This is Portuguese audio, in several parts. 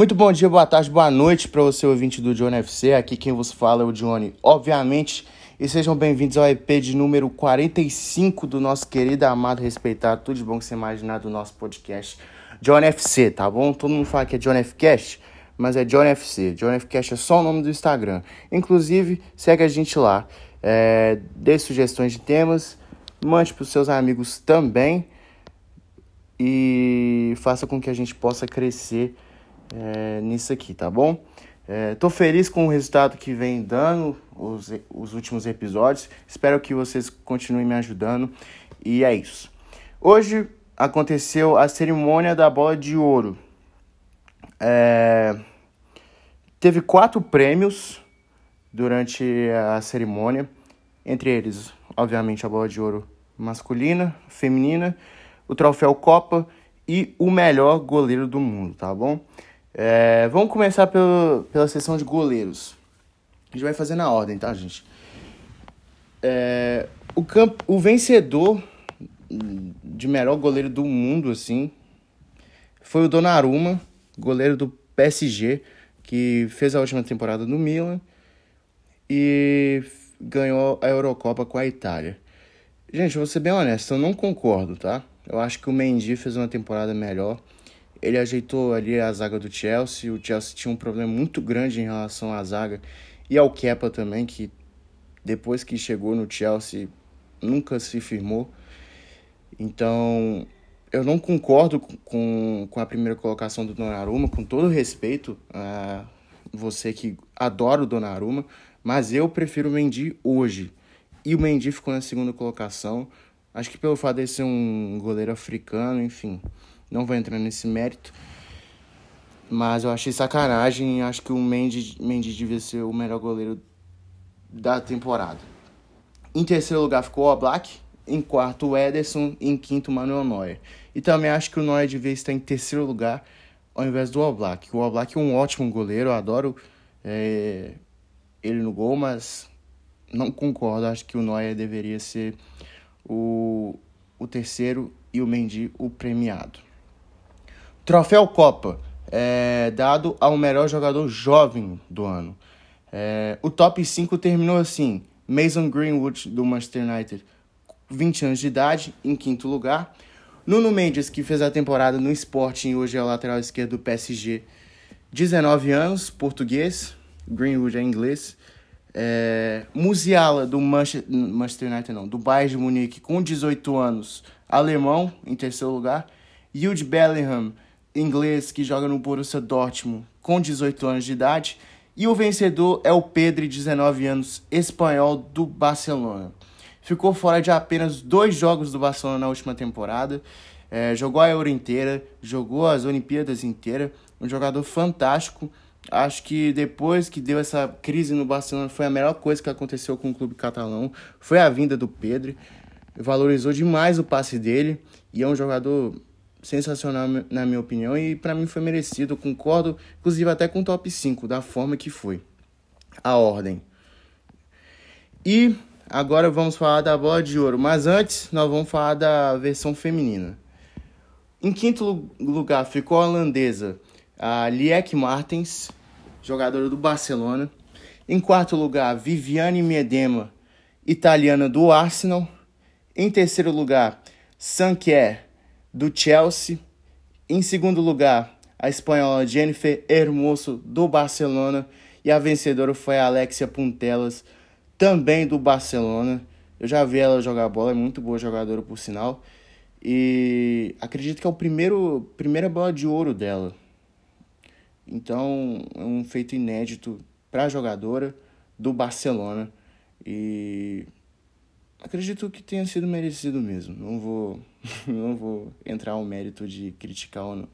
Muito bom dia, boa tarde, boa noite para você ouvinte do Johnny FC. Aqui quem vos fala é o Johnny, obviamente. E sejam bem-vindos ao EP de número 45 do nosso querido, amado, respeitado, tudo de bom que você imaginar do nosso podcast Johnny FC, tá bom? Todo mundo fala que é Johnny F Cast, mas é Johnny FC. Johnny F Cast é só o nome do Instagram. Inclusive, segue a gente lá. É, dê sugestões de temas, mande para os seus amigos também e faça com que a gente possa crescer é, nisso aqui, tá bom? É, tô feliz com o resultado que vem dando os, os últimos episódios. Espero que vocês continuem me ajudando. E é isso. Hoje aconteceu a cerimônia da bola de ouro. É, teve quatro prêmios durante a cerimônia. Entre eles, obviamente, a bola de ouro masculina, feminina, o troféu Copa e o melhor goleiro do mundo, tá bom? É, vamos começar pelo, pela sessão de goleiros. A gente vai fazer na ordem, tá, gente? É, o, camp, o vencedor de melhor goleiro do mundo, assim, foi o Donnarumma, goleiro do PSG, que fez a última temporada no Milan e ganhou a Eurocopa com a Itália. Gente, vou ser bem honesto, eu não concordo, tá? Eu acho que o Mendy fez uma temporada melhor. Ele ajeitou ali a zaga do Chelsea. O Chelsea tinha um problema muito grande em relação à zaga e ao Kepa também, que depois que chegou no Chelsea nunca se firmou. Então, eu não concordo com, com a primeira colocação do Donnarumma, com todo respeito a você que adora o Donnarumma, mas eu prefiro o Mendy hoje. E o Mendy ficou na segunda colocação. Acho que pelo fato de ser um goleiro africano, enfim, não vou entrar nesse mérito. Mas eu achei sacanagem. Acho que o Mendy, Mendy devia ser o melhor goleiro da temporada. Em terceiro lugar ficou o Black. Em quarto, o Ederson. Em quinto, o Manuel Neuer. E também acho que o Neuer devia estar em terceiro lugar ao invés do Oblak. O Oblak é um ótimo goleiro, eu adoro é, ele no gol, mas não concordo. Acho que o Neuer deveria ser o, o terceiro e o Mendy o premiado. Troféu Copa é dado ao melhor jogador jovem do ano. É, o top 5 terminou assim: Mason Greenwood, do Manchester United, 20 anos de idade, em quinto lugar. Nuno Mendes, que fez a temporada no Sporting e hoje é o lateral esquerdo do PSG, 19 anos, português. Greenwood é inglês. É, Musiala, do Manchester, Manchester United, não, do Bayern de Munique, com 18 anos, alemão, em terceiro lugar. Jude Bellingham, inglês, que joga no Borussia Dortmund, com 18 anos de idade. E o vencedor é o Pedro, 19 anos, espanhol, do Barcelona. Ficou fora de apenas dois jogos do Barcelona na última temporada. É, jogou a Euro inteira, jogou as Olimpíadas inteira. Um jogador fantástico Acho que depois que deu essa crise no Barcelona, foi a melhor coisa que aconteceu com o clube catalão. Foi a vinda do Pedro. Valorizou demais o passe dele e é um jogador sensacional, na minha opinião. E para mim foi merecido. Concordo, inclusive, até com o top 5, da forma que foi. A ordem. E agora vamos falar da bola de ouro. Mas antes, nós vamos falar da versão feminina. Em quinto lugar ficou a holandesa a Liek Martens, jogadora do Barcelona. Em quarto lugar, Viviane Miedema, italiana do Arsenal. Em terceiro lugar, Sanquier, do Chelsea. Em segundo lugar, a espanhola Jennifer Hermoso, do Barcelona. E a vencedora foi a Alexia Puntelas, também do Barcelona. Eu já vi ela jogar bola, é muito boa jogadora por sinal. E acredito que é o primeiro primeira bola de ouro dela. Então, é um feito inédito para a jogadora do Barcelona e acredito que tenha sido merecido mesmo. Não vou não vou entrar ao mérito de criticar ou não.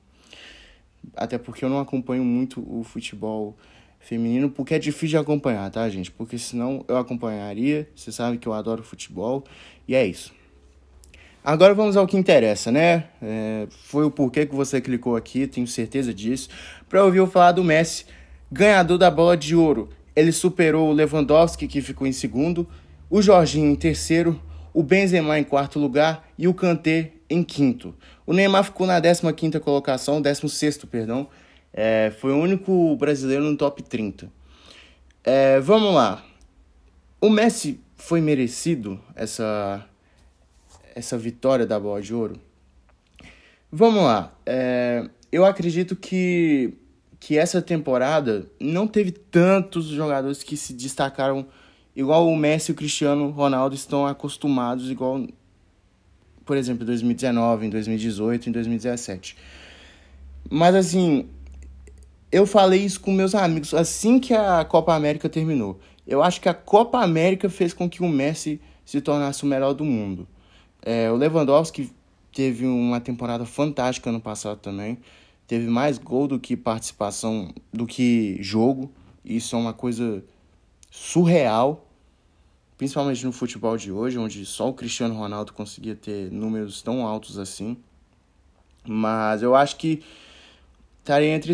Até porque eu não acompanho muito o futebol feminino, porque é difícil de acompanhar, tá, gente? Porque senão eu acompanharia. Você sabe que eu adoro futebol e é isso. Agora vamos ao que interessa, né? É, foi o porquê que você clicou aqui, tenho certeza disso. Para ouvir eu falar do Messi, ganhador da bola de ouro. Ele superou o Lewandowski, que ficou em segundo, o Jorginho em terceiro, o Benzema em quarto lugar e o Kanté em quinto. O Neymar ficou na 15ª colocação, 16º, perdão, É, foi o único brasileiro no top 30. É, vamos lá. O Messi foi merecido essa, essa vitória da bola de ouro? Vamos lá. É, eu acredito que, que essa temporada não teve tantos jogadores que se destacaram igual o Messi e o Cristiano Ronaldo estão acostumados, igual, por exemplo, em 2019, em 2018, em 2017. Mas assim, eu falei isso com meus amigos assim que a Copa América terminou. Eu acho que a Copa América fez com que o Messi se tornasse o melhor do mundo. É, o Lewandowski teve uma temporada fantástica ano passado também. Teve mais gol do que participação, do que jogo. Isso é uma coisa surreal, principalmente no futebol de hoje, onde só o Cristiano Ronaldo conseguia ter números tão altos assim. Mas eu acho que estaria entre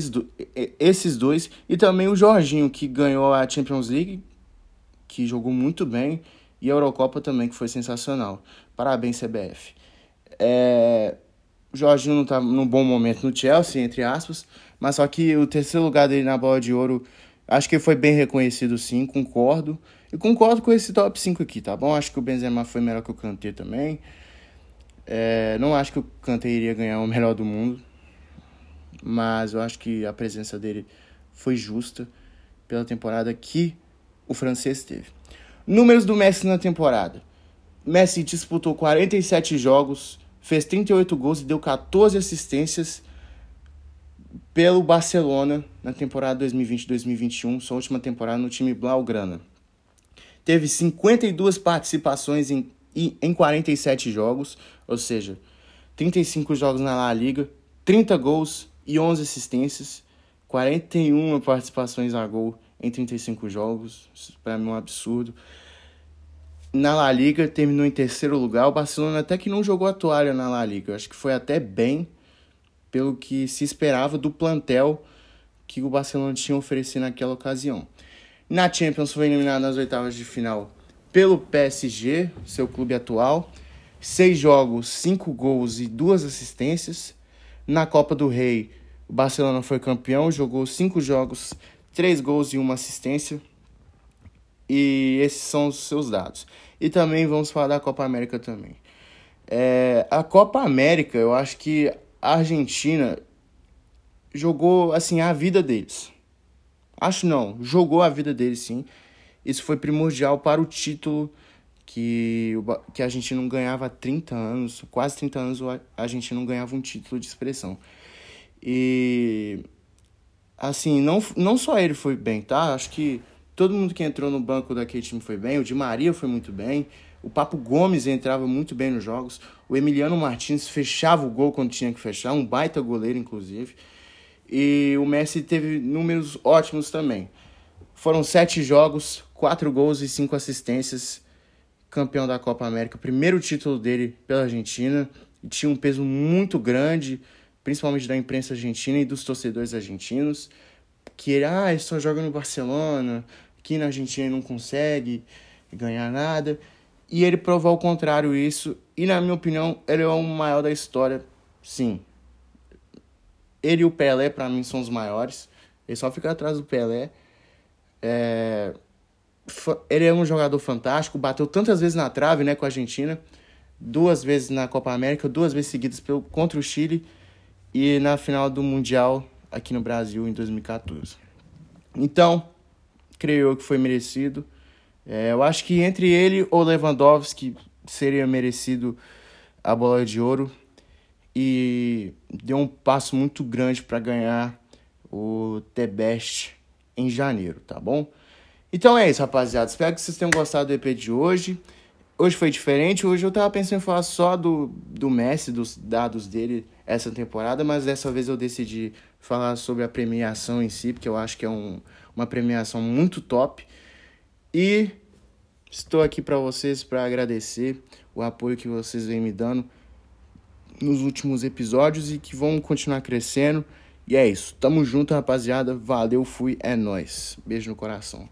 esses dois e também o Jorginho, que ganhou a Champions League, que jogou muito bem, e a Eurocopa também, que foi sensacional. Parabéns, CBF. É... O Jorginho não tá num bom momento no Chelsea, entre aspas, mas só que o terceiro lugar dele na bola de ouro, acho que foi bem reconhecido sim, concordo. E concordo com esse top 5 aqui, tá bom? Acho que o Benzema foi melhor que o Kanté também. É... Não acho que o Kanté iria ganhar o melhor do mundo, mas eu acho que a presença dele foi justa pela temporada que o francês teve. Números do Messi na temporada. Messi disputou 47 jogos, fez 38 gols e deu 14 assistências pelo Barcelona na temporada 2020-2021, sua última temporada no time Blaugrana. Teve 52 participações em, em 47 jogos, ou seja, 35 jogos na La Liga, 30 gols e 11 assistências, 41 participações a gol em 35 jogos, para mim é um absurdo. Na La Liga terminou em terceiro lugar, o Barcelona até que não jogou a toalha na La Liga, acho que foi até bem pelo que se esperava do plantel que o Barcelona tinha oferecido naquela ocasião. Na Champions foi eliminado nas oitavas de final pelo PSG, seu clube atual. Seis jogos, cinco gols e duas assistências. Na Copa do Rei, o Barcelona foi campeão, jogou cinco jogos, três gols e uma assistência. E esses são os seus dados. E também vamos falar da Copa América também. É, a Copa América, eu acho que a Argentina jogou assim a vida deles. Acho não, jogou a vida deles sim. Isso foi primordial para o título que, que a gente não ganhava há 30 anos, quase 30 anos a gente não ganhava um título de expressão. E assim, não, não só ele foi bem, tá? Acho que todo mundo que entrou no banco daquele time foi bem, o Di Maria foi muito bem, o Papo Gomes entrava muito bem nos jogos, o Emiliano Martins fechava o gol quando tinha que fechar, um baita goleiro, inclusive. E o Messi teve números ótimos também. Foram sete jogos, quatro gols e cinco assistências campeão da Copa América, primeiro título dele pela Argentina, tinha um peso muito grande, principalmente da imprensa argentina e dos torcedores argentinos, que ele, ah, ele só joga no Barcelona, aqui na Argentina ele não consegue ganhar nada, e ele provou o contrário isso, e na minha opinião, ele é o maior da história, sim. Ele e o Pelé, para mim, são os maiores, ele só fica atrás do Pelé, é, ele é um jogador fantástico, bateu tantas vezes na trave, né, com a Argentina, duas vezes na Copa América, duas vezes seguidas pelo, contra o Chile e na final do Mundial aqui no Brasil em 2014. Então, creio eu que foi merecido. É, eu acho que entre ele ou Lewandowski seria merecido a bola de ouro e deu um passo muito grande para ganhar o The Best em janeiro, tá bom? Então é isso, rapaziada. Espero que vocês tenham gostado do EP de hoje. Hoje foi diferente. Hoje eu tava pensando em falar só do, do Messi, dos dados dele essa temporada, mas dessa vez eu decidi falar sobre a premiação em si, porque eu acho que é um, uma premiação muito top. E estou aqui para vocês para agradecer o apoio que vocês vêm me dando nos últimos episódios e que vão continuar crescendo. E é isso. Tamo junto, rapaziada. Valeu, fui, é nós. Beijo no coração.